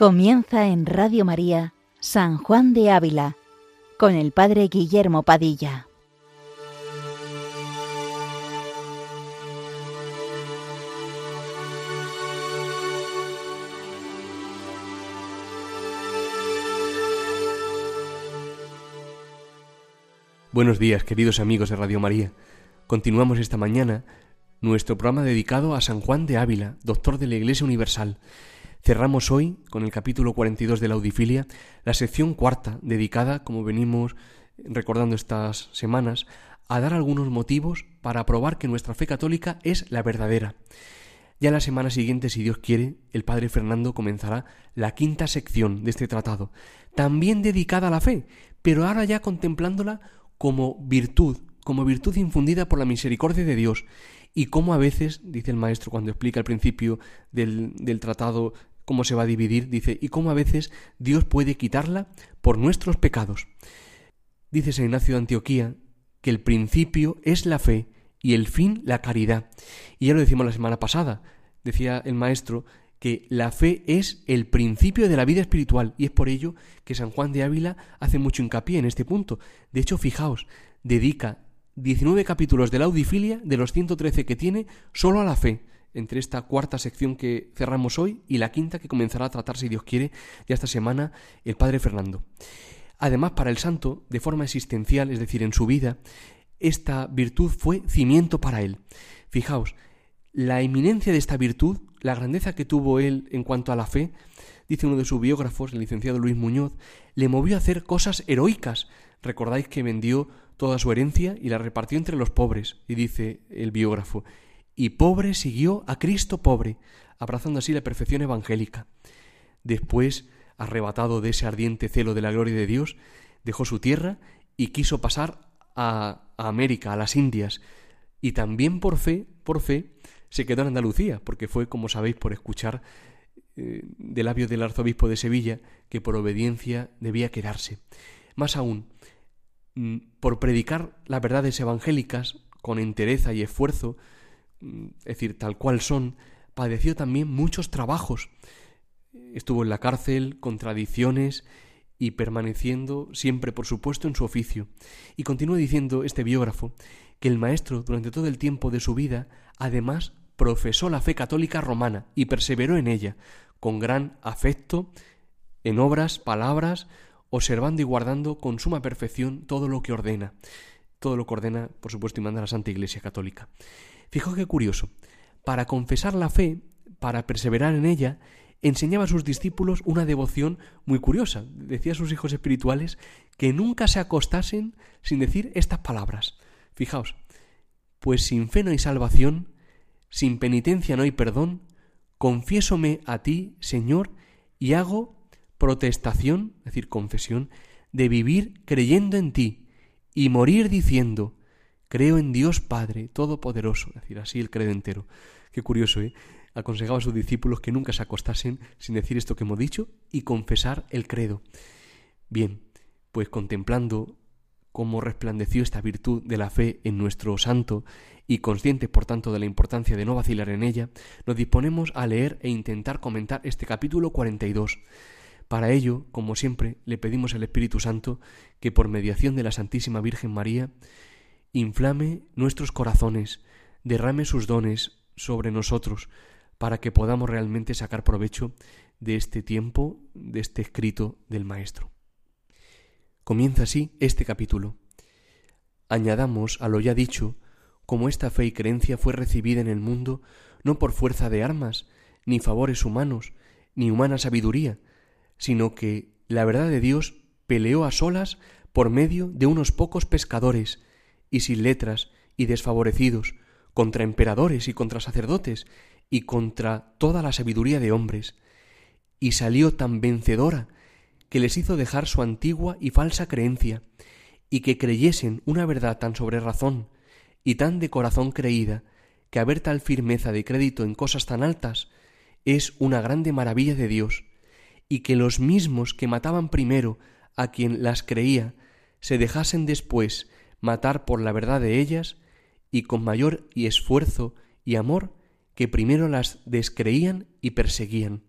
Comienza en Radio María San Juan de Ávila con el Padre Guillermo Padilla. Buenos días, queridos amigos de Radio María. Continuamos esta mañana nuestro programa dedicado a San Juan de Ávila, doctor de la Iglesia Universal. Cerramos hoy, con el capítulo 42 de la Audifilia, la sección cuarta, dedicada, como venimos recordando estas semanas, a dar algunos motivos para probar que nuestra fe católica es la verdadera. Ya la semana siguiente, si Dios quiere, el Padre Fernando comenzará la quinta sección de este tratado, también dedicada a la fe, pero ahora ya contemplándola como virtud, como virtud infundida por la misericordia de Dios, y cómo a veces, dice el maestro cuando explica el principio del, del tratado cómo se va a dividir, dice, y cómo a veces Dios puede quitarla por nuestros pecados. Dice San Ignacio de Antioquía que el principio es la fe y el fin la caridad. Y ya lo decimos la semana pasada, decía el maestro que la fe es el principio de la vida espiritual y es por ello que San Juan de Ávila hace mucho hincapié en este punto. De hecho, fijaos, dedica 19 capítulos de la Audifilia de los 113 que tiene solo a la fe entre esta cuarta sección que cerramos hoy y la quinta que comenzará a tratar, si Dios quiere, ya esta semana el Padre Fernando. Además, para el santo, de forma existencial, es decir, en su vida, esta virtud fue cimiento para él. Fijaos, la eminencia de esta virtud, la grandeza que tuvo él en cuanto a la fe, dice uno de sus biógrafos, el licenciado Luis Muñoz, le movió a hacer cosas heroicas. Recordáis que vendió toda su herencia y la repartió entre los pobres, y dice el biógrafo, y pobre siguió a Cristo pobre, abrazando así la perfección evangélica. Después, arrebatado de ese ardiente celo de la gloria de Dios, dejó su tierra y quiso pasar a, América, a las Indias, y también por fe, por fe, se quedó en Andalucía, porque fue, como sabéis, por escuchar eh, de labios del arzobispo de Sevilla que por obediencia debía quedarse. Más aún, mm, por predicar las verdades evangélicas con entereza y esfuerzo, es decir, tal cual son, padeció también muchos trabajos. Estuvo en la cárcel, contradicciones y permaneciendo siempre, por supuesto, en su oficio. Y continúa diciendo este biógrafo que el maestro, durante todo el tiempo de su vida, además profesó la fe católica romana y perseveró en ella, con gran afecto, en obras, palabras, observando y guardando con suma perfección todo lo que ordena, todo lo que ordena, por supuesto, y manda la Santa Iglesia Católica. Fijaos qué curioso. Para confesar la fe, para perseverar en ella, enseñaba a sus discípulos una devoción muy curiosa. Decía a sus hijos espirituales que nunca se acostasen sin decir estas palabras. Fijaos, pues sin fe no hay salvación, sin penitencia no hay perdón, confiésome a ti, Señor, y hago protestación, es decir, confesión, de vivir creyendo en ti y morir diciendo, Creo en Dios Padre Todopoderoso, es decir, así el credo entero. Qué curioso, ¿eh? Aconsejaba a sus discípulos que nunca se acostasen sin decir esto que hemos dicho y confesar el credo. Bien, pues contemplando cómo resplandeció esta virtud de la fe en nuestro santo y conscientes por tanto de la importancia de no vacilar en ella, nos disponemos a leer e intentar comentar este capítulo 42. Para ello, como siempre, le pedimos al Espíritu Santo que por mediación de la Santísima Virgen María inflame nuestros corazones, derrame sus dones sobre nosotros, para que podamos realmente sacar provecho de este tiempo, de este escrito del Maestro. Comienza así este capítulo. Añadamos a lo ya dicho, como esta fe y creencia fue recibida en el mundo no por fuerza de armas, ni favores humanos, ni humana sabiduría, sino que la verdad de Dios peleó a solas por medio de unos pocos pescadores, y sin letras y desfavorecidos, contra emperadores y contra sacerdotes, y contra toda la sabiduría de hombres, y salió tan vencedora que les hizo dejar su antigua y falsa creencia, y que creyesen una verdad tan sobre razón y tan de corazón creída, que haber tal firmeza de crédito en cosas tan altas es una grande maravilla de Dios, y que los mismos que mataban primero a quien las creía se dejasen después matar por la verdad de ellas y con mayor y esfuerzo y amor que primero las descreían y perseguían.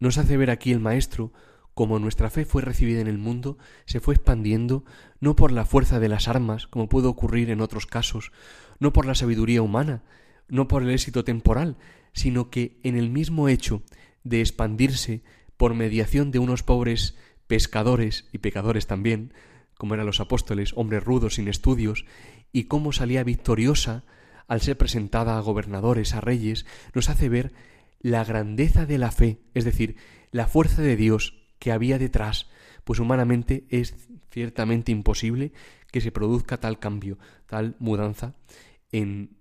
Nos hace ver aquí el Maestro como nuestra fe fue recibida en el mundo, se fue expandiendo no por la fuerza de las armas, como puede ocurrir en otros casos, no por la sabiduría humana, no por el éxito temporal, sino que en el mismo hecho de expandirse por mediación de unos pobres pescadores y pecadores también, como eran los apóstoles, hombres rudos sin estudios, y cómo salía victoriosa al ser presentada a gobernadores, a reyes, nos hace ver la grandeza de la fe, es decir, la fuerza de Dios que había detrás, pues humanamente es ciertamente imposible que se produzca tal cambio, tal mudanza en,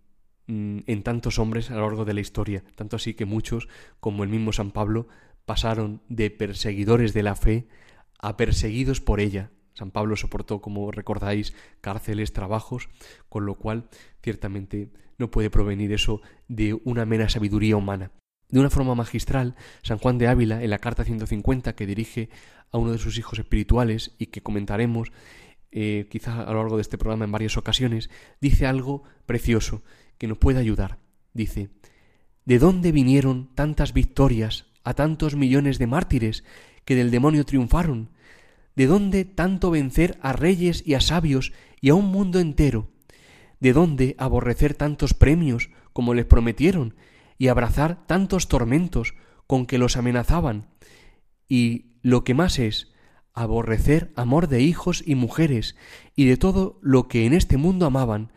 mm, en tantos hombres a lo largo de la historia, tanto así que muchos, como el mismo San Pablo, pasaron de perseguidores de la fe a perseguidos por ella. San Pablo soportó, como recordáis, cárceles, trabajos, con lo cual ciertamente no puede provenir eso de una mera sabiduría humana. De una forma magistral, San Juan de Ávila, en la carta 150 que dirige a uno de sus hijos espirituales y que comentaremos eh, quizá a lo largo de este programa en varias ocasiones, dice algo precioso que nos puede ayudar. Dice, ¿de dónde vinieron tantas victorias a tantos millones de mártires que del demonio triunfaron? ¿De dónde tanto vencer a reyes y a sabios y a un mundo entero? ¿De dónde aborrecer tantos premios como les prometieron y abrazar tantos tormentos con que los amenazaban, y lo que más es, aborrecer amor de hijos y mujeres y de todo lo que en este mundo amaban,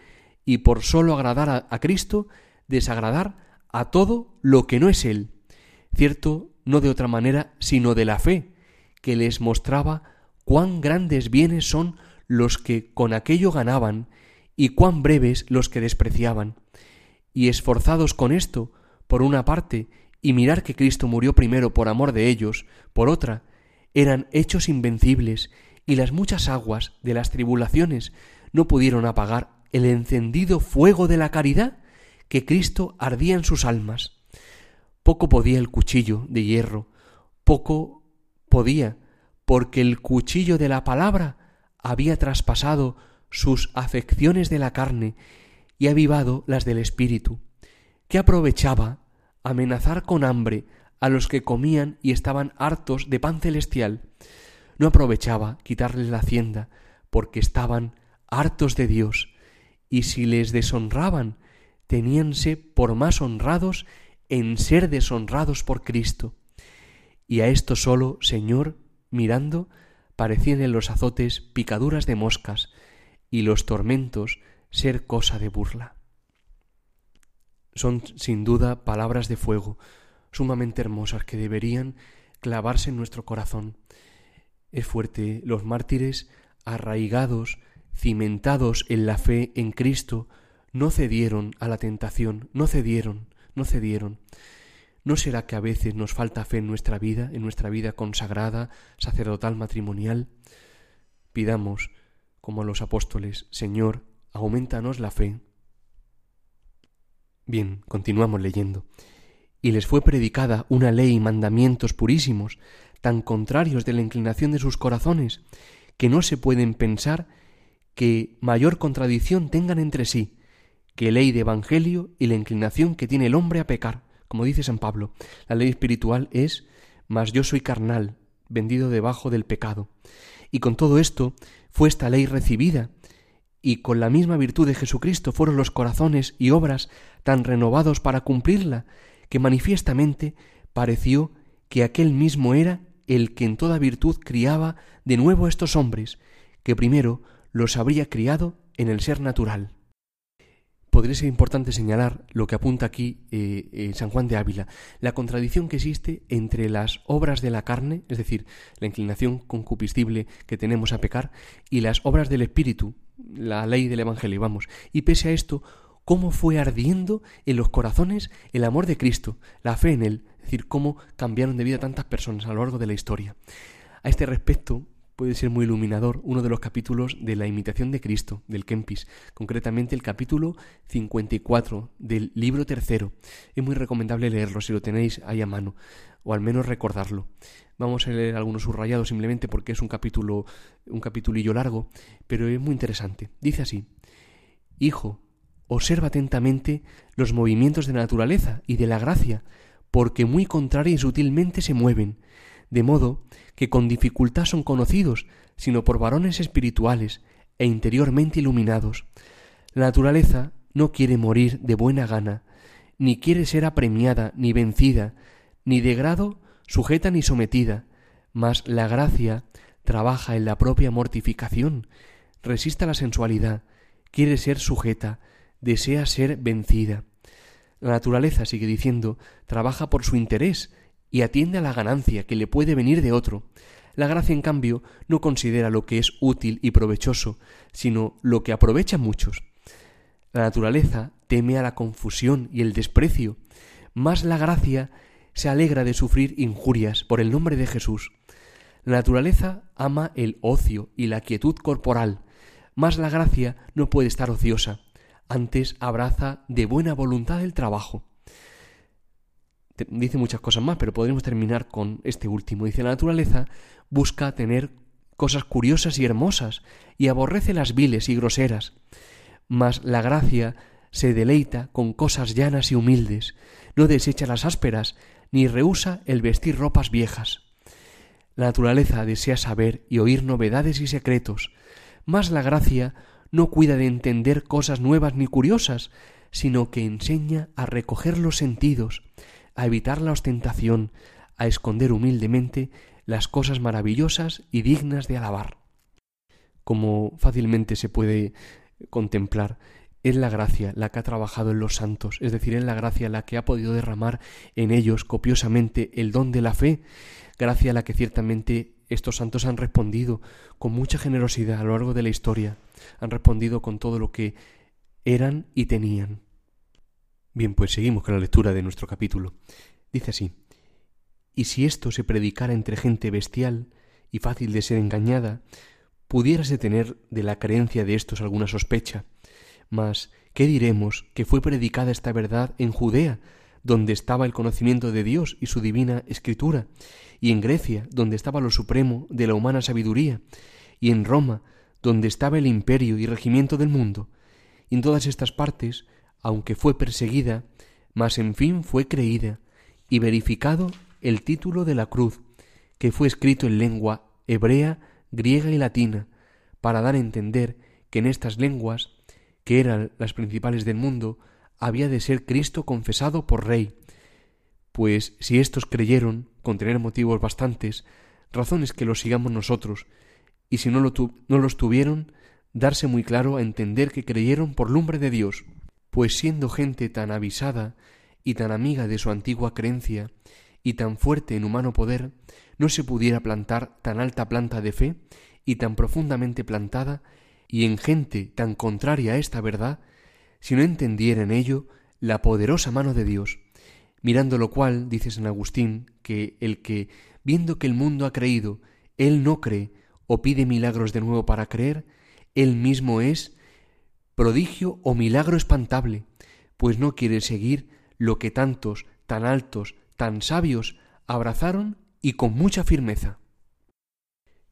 y por sólo agradar a Cristo, desagradar a todo lo que no es Él. Cierto, no de otra manera, sino de la fe, que les mostraba cuán grandes bienes son los que con aquello ganaban, y cuán breves los que despreciaban. Y esforzados con esto, por una parte, y mirar que Cristo murió primero por amor de ellos, por otra, eran hechos invencibles, y las muchas aguas de las tribulaciones no pudieron apagar el encendido fuego de la caridad que Cristo ardía en sus almas. Poco podía el cuchillo de hierro, poco podía, porque el cuchillo de la palabra había traspasado sus afecciones de la carne y avivado las del espíritu. ¿Qué aprovechaba amenazar con hambre a los que comían y estaban hartos de pan celestial? No aprovechaba quitarles la hacienda, porque estaban hartos de Dios, y si les deshonraban, teníanse por más honrados en ser deshonrados por Cristo. Y a esto solo, Señor, mirando, parecían en los azotes picaduras de moscas, y los tormentos ser cosa de burla son sin duda palabras de fuego, sumamente hermosas, que deberían clavarse en nuestro corazón. Es fuerte, los mártires, arraigados, cimentados en la fe en Cristo, no cedieron a la tentación, no cedieron, no cedieron. ¿No será que a veces nos falta fe en nuestra vida, en nuestra vida consagrada, sacerdotal, matrimonial? Pidamos, como los apóstoles, Señor, aumentanos la fe, Bien, continuamos leyendo. Y les fue predicada una ley y mandamientos purísimos, tan contrarios de la inclinación de sus corazones, que no se pueden pensar que mayor contradicción tengan entre sí que ley de evangelio y la inclinación que tiene el hombre a pecar. Como dice San Pablo, la ley espiritual es mas yo soy carnal, vendido debajo del pecado. Y con todo esto fue esta ley recibida y con la misma virtud de Jesucristo fueron los corazones y obras tan renovados para cumplirla, que manifiestamente pareció que aquel mismo era el que en toda virtud criaba de nuevo a estos hombres, que primero los habría criado en el ser natural. Podría ser importante señalar lo que apunta aquí eh, eh, San Juan de Ávila, la contradicción que existe entre las obras de la carne, es decir, la inclinación concupiscible que tenemos a pecar, y las obras del Espíritu, la ley del Evangelio, vamos. Y pese a esto, cómo fue ardiendo en los corazones el amor de Cristo, la fe en Él, es decir, cómo cambiaron de vida tantas personas a lo largo de la historia. A este respecto, puede ser muy iluminador uno de los capítulos de la imitación de Cristo, del Kempis, concretamente el capítulo 54 del libro tercero. Es muy recomendable leerlo si lo tenéis ahí a mano, o al menos recordarlo. Vamos a leer algunos subrayados simplemente porque es un capítulo, un capitulillo largo, pero es muy interesante. Dice así: Hijo, observa atentamente los movimientos de la naturaleza y de la gracia, porque muy contraria y sutilmente se mueven, de modo que con dificultad son conocidos, sino por varones espirituales e interiormente iluminados. La naturaleza no quiere morir de buena gana, ni quiere ser apremiada, ni vencida, ni de grado sujeta ni sometida, mas la gracia trabaja en la propia mortificación, resiste a la sensualidad, quiere ser sujeta, desea ser vencida. La naturaleza, sigue diciendo, trabaja por su interés y atiende a la ganancia que le puede venir de otro. La gracia, en cambio, no considera lo que es útil y provechoso, sino lo que aprovecha a muchos. La naturaleza teme a la confusión y el desprecio, más la gracia se alegra de sufrir injurias por el nombre de Jesús. La naturaleza ama el ocio y la quietud corporal, más la gracia no puede estar ociosa, antes abraza de buena voluntad el trabajo. Dice muchas cosas más, pero podremos terminar con este último. Dice, la naturaleza busca tener cosas curiosas y hermosas, y aborrece las viles y groseras. Mas la gracia se deleita con cosas llanas y humildes, no desecha las ásperas, ni rehúsa el vestir ropas viejas. La naturaleza desea saber y oír novedades y secretos, mas la gracia no cuida de entender cosas nuevas ni curiosas, sino que enseña a recoger los sentidos, a evitar la ostentación, a esconder humildemente las cosas maravillosas y dignas de alabar. Como fácilmente se puede contemplar, es la gracia la que ha trabajado en los santos, es decir, es la gracia la que ha podido derramar en ellos copiosamente el don de la fe, gracia a la que ciertamente estos santos han respondido con mucha generosidad a lo largo de la historia, han respondido con todo lo que eran y tenían. Bien, pues seguimos con la lectura de nuestro capítulo. Dice así, y si esto se predicara entre gente bestial y fácil de ser engañada, pudiérase tener de la creencia de estos alguna sospecha. Mas, ¿qué diremos que fue predicada esta verdad en Judea, donde estaba el conocimiento de Dios y su divina escritura, y en Grecia, donde estaba lo supremo de la humana sabiduría, y en Roma, donde estaba el imperio y regimiento del mundo, y en todas estas partes, aunque fue perseguida, mas en fin fue creída, y verificado el título de la cruz, que fue escrito en lengua hebrea, griega y latina, para dar a entender que en estas lenguas, que eran las principales del mundo, había de ser Cristo confesado por Rey, pues si éstos creyeron, con tener motivos bastantes, razones que los sigamos nosotros, y si no, lo no los tuvieron, darse muy claro a entender que creyeron por lumbre de Dios, pues siendo gente tan avisada y tan amiga de su antigua creencia, y tan fuerte en humano poder, no se pudiera plantar tan alta planta de fe y tan profundamente plantada, y en gente tan contraria a esta verdad, si no entendiera en ello la poderosa mano de Dios, mirando lo cual, dice San Agustín, que el que, viendo que el mundo ha creído, él no cree o pide milagros de nuevo para creer, él mismo es prodigio o milagro espantable, pues no quiere seguir lo que tantos, tan altos, tan sabios abrazaron y con mucha firmeza.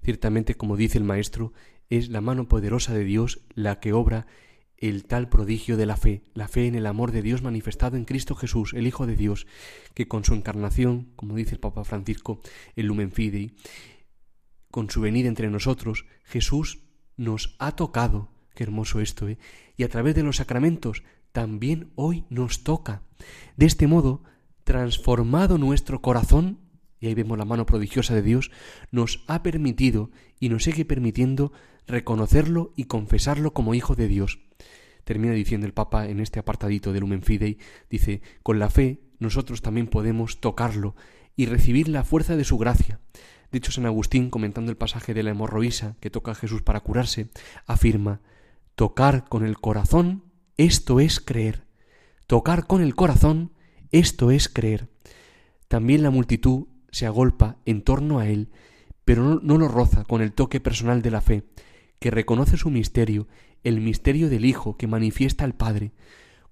Ciertamente, como dice el Maestro, es la mano poderosa de Dios la que obra el tal prodigio de la fe, la fe en el amor de Dios manifestado en Cristo Jesús, el Hijo de Dios, que con su encarnación, como dice el Papa Francisco, el Lumen Fidei, con su venida entre nosotros, Jesús nos ha tocado, qué hermoso esto, ¿eh? y a través de los sacramentos también hoy nos toca. De este modo, transformado nuestro corazón, y ahí vemos la mano prodigiosa de Dios, nos ha permitido y nos sigue permitiendo reconocerlo y confesarlo como Hijo de Dios. Termina diciendo el Papa en este apartadito del Lumen Fidei, dice, con la fe nosotros también podemos tocarlo y recibir la fuerza de su gracia. De hecho, San Agustín, comentando el pasaje de la hemorroísa que toca a Jesús para curarse, afirma, tocar con el corazón, esto es creer. Tocar con el corazón, esto es creer. También la multitud se agolpa en torno a él, pero no, lo roza con el toque personal de la fe, que reconoce su misterio, el misterio del Hijo que manifiesta al Padre.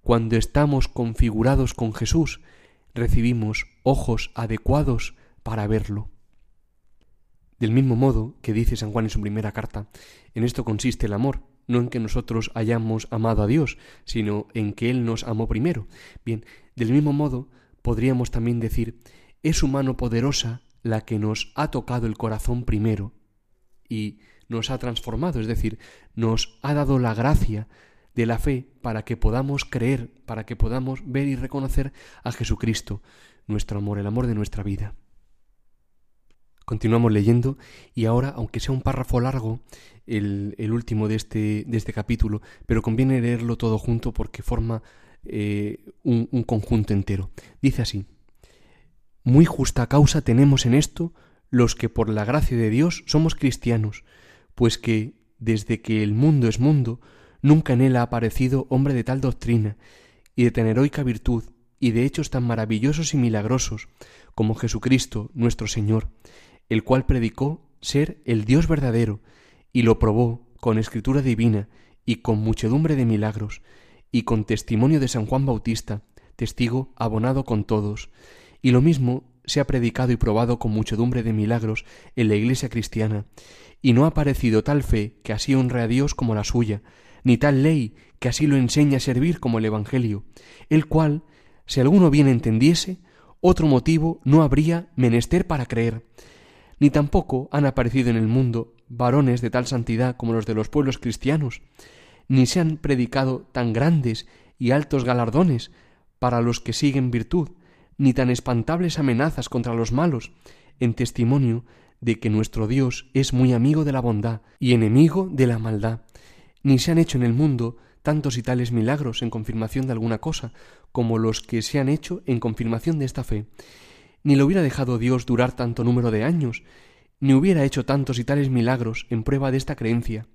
Cuando estamos configurados con Jesús, recibimos ojos adecuados para verlo. Del mismo modo que dice San Juan en su primera carta, en esto consiste el amor, no en que nosotros hayamos amado a Dios, sino en que Él nos amó primero. Bien, del mismo modo podríamos también decir, es su mano poderosa la que nos ha tocado el corazón primero y nos ha transformado, es decir, nos ha dado la gracia de la fe para que podamos creer, para que podamos ver y reconocer a Jesucristo, nuestro amor, el amor de nuestra vida. Continuamos leyendo y ahora, aunque sea un párrafo largo, el, último de este, de este capítulo, pero conviene leerlo todo junto porque forma eh, un, un conjunto entero. Dice así, Muy justa causa tenemos en esto los que por la gracia de Dios somos cristianos, pues que, desde que el mundo es mundo, nunca en él ha aparecido hombre de tal doctrina, y de tan heroica virtud, y de hechos tan maravillosos y milagrosos, como Jesucristo nuestro Señor, el cual predicó ser el Dios verdadero, y lo probó con escritura divina y con muchedumbre de milagros, y con testimonio de San Juan Bautista, testigo abonado con todos, y lo mismo se ha predicado y probado con muchedumbre de milagros en la Iglesia cristiana, y no ha parecido tal fe que así honre a Dios como la suya, ni tal ley que así lo enseña a servir como el Evangelio, el cual, si alguno bien entendiese, otro motivo no habría menester para creer, ni tampoco han aparecido en el mundo varones de tal santidad como los de los pueblos cristianos, ni se han predicado tan grandes y altos galardones para los que siguen virtud, ni tan espantables amenazas contra los malos, en testimonio de que nuestro Dios es muy amigo de la bondad y enemigo de la maldad, ni se han hecho en el mundo tantos y tales milagros en confirmación de alguna cosa, como los que se han hecho en confirmación de esta fe, ni lo hubiera dejado Dios durar tanto número de años, ni hubiera hecho tantos y tales milagros en prueba de esta creencia,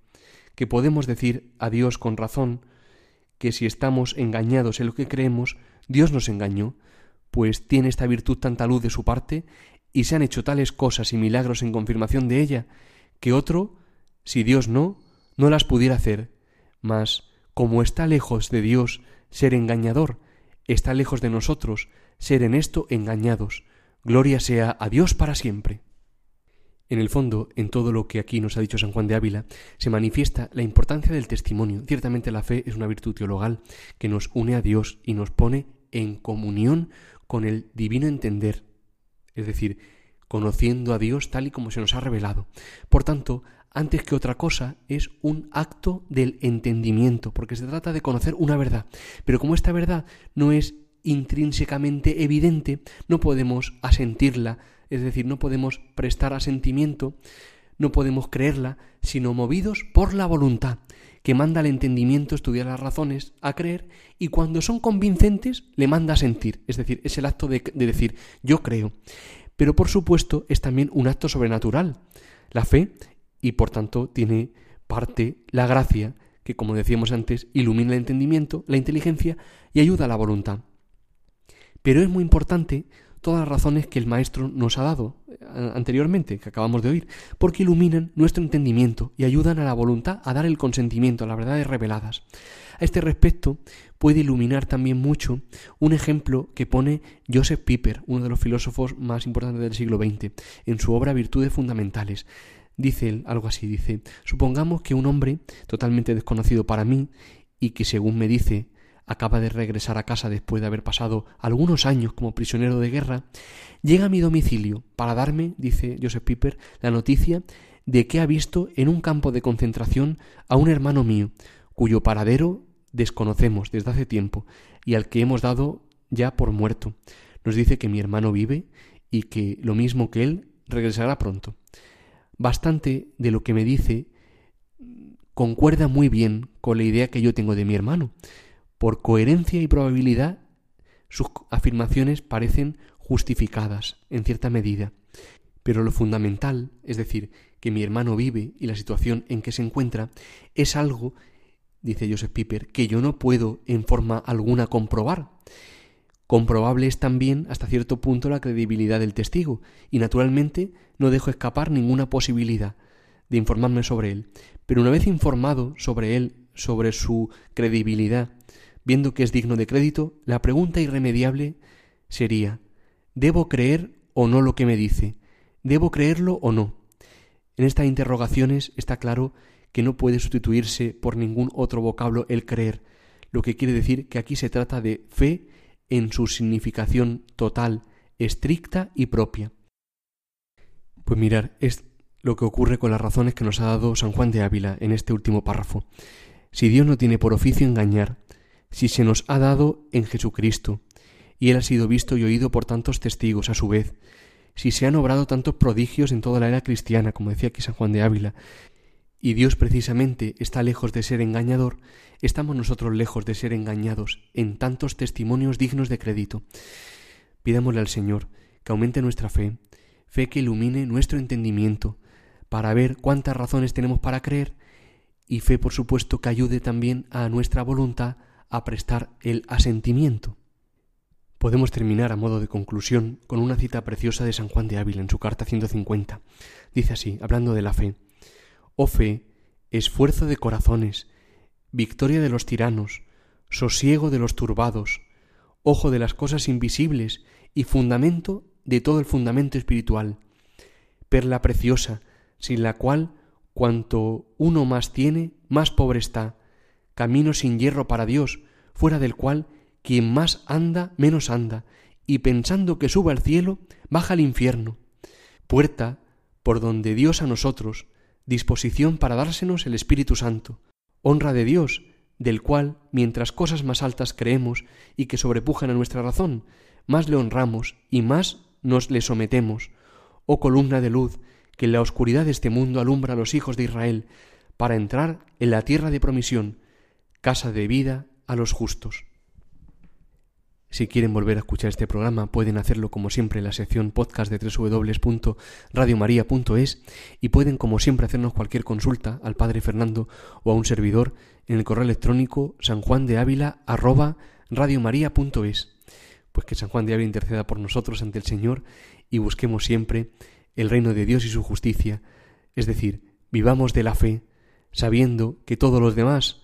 que podemos decir a Dios con razón que si estamos engañados en lo que creemos, Dios nos engañó, pues tiene esta virtud tanta luz de su parte, y se han hecho tales cosas y milagros en confirmación de ella, que otro, si Dios no, no las pudiera hacer. Mas, como está lejos de Dios ser engañador, está lejos de nosotros ser en esto engañados, Gloria sea a Dios para siempre. En el fondo, en todo lo que aquí nos ha dicho San Juan de Ávila, se manifiesta la importancia del testimonio. Ciertamente la fe es una virtud teologal que nos une a Dios y nos pone en comunión con el divino entender, es decir, conociendo a Dios tal y como se nos ha revelado. Por tanto, antes que otra cosa, es un acto del entendimiento, porque se trata de conocer una verdad. Pero como esta verdad no es intrínsecamente evidente, no podemos asentirla, es decir, no podemos prestar asentimiento, no podemos creerla, sino movidos por la voluntad, que manda al entendimiento estudiar las razones, a creer, y cuando son convincentes le manda a sentir, es decir, es el acto de, de decir yo creo. Pero por supuesto es también un acto sobrenatural, la fe, y por tanto tiene parte la gracia, que como decíamos antes, ilumina el entendimiento, la inteligencia y ayuda a la voluntad. Pero es muy importante todas las razones que el Maestro nos ha dado eh, anteriormente, que acabamos de oír, porque iluminan nuestro entendimiento y ayudan a la voluntad a dar el consentimiento a las verdades reveladas. A este respecto, puede iluminar también mucho un ejemplo que pone Joseph Piper, uno de los filósofos más importantes del siglo XX, en su obra Virtudes Fundamentales. Dice él algo así, dice, supongamos que un hombre totalmente desconocido para mí y que según me dice acaba de regresar a casa después de haber pasado algunos años como prisionero de guerra, llega a mi domicilio para darme, dice Joseph Piper, la noticia de que ha visto en un campo de concentración a un hermano mío, cuyo paradero desconocemos desde hace tiempo y al que hemos dado ya por muerto. Nos dice que mi hermano vive y que lo mismo que él regresará pronto. Bastante de lo que me dice concuerda muy bien con la idea que yo tengo de mi hermano, por coherencia y probabilidad, sus afirmaciones parecen justificadas en cierta medida. Pero lo fundamental, es decir, que mi hermano vive y la situación en que se encuentra, es algo, dice Joseph Piper, que yo no puedo en forma alguna comprobar. Comprobable es también hasta cierto punto la credibilidad del testigo, y naturalmente no dejo escapar ninguna posibilidad de informarme sobre él. Pero una vez informado sobre él, sobre su credibilidad, viendo que es digno de crédito, la pregunta irremediable sería ¿Debo creer o no lo que me dice? ¿Debo creerlo o no? En estas interrogaciones está claro que no puede sustituirse por ningún otro vocablo el creer, lo que quiere decir que aquí se trata de fe en su significación total, estricta y propia. Pues mirar, es lo que ocurre con las razones que nos ha dado San Juan de Ávila en este último párrafo. Si Dios no tiene por oficio engañar, si se nos ha dado en Jesucristo, y Él ha sido visto y oído por tantos testigos a su vez, si se han obrado tantos prodigios en toda la era cristiana, como decía aquí San Juan de Ávila, y Dios precisamente está lejos de ser engañador, estamos nosotros lejos de ser engañados en tantos testimonios dignos de crédito. Pidámosle al Señor que aumente nuestra fe, fe que ilumine nuestro entendimiento, para ver cuántas razones tenemos para creer, y fe, por supuesto, que ayude también a nuestra voluntad a prestar el asentimiento. Podemos terminar a modo de conclusión con una cita preciosa de San Juan de Ávila en su carta 150. Dice así, hablando de la fe, Oh fe, esfuerzo de corazones, victoria de los tiranos, sosiego de los turbados, ojo de las cosas invisibles y fundamento de todo el fundamento espiritual, perla preciosa, sin la cual cuanto uno más tiene, más pobre está, camino sin hierro para Dios, fuera del cual quien más anda, menos anda, y pensando que suba al cielo, baja al infierno, puerta por donde Dios a nosotros, disposición para dársenos el Espíritu Santo, honra de Dios, del cual, mientras cosas más altas creemos y que sobrepujan a nuestra razón, más le honramos y más nos le sometemos, oh columna de luz que en la oscuridad de este mundo alumbra a los hijos de Israel, para entrar en la tierra de promisión, casa de vida a los justos. Si quieren volver a escuchar este programa, pueden hacerlo como siempre en la sección podcast de www.radiomaria.es y pueden como siempre hacernos cualquier consulta al Padre Fernando o a un servidor en el correo electrónico sanjuandeávila@radiomaria.es. Pues que San Juan de Ávila interceda por nosotros ante el Señor y busquemos siempre el reino de Dios y su justicia, es decir, vivamos de la fe, sabiendo que todo lo demás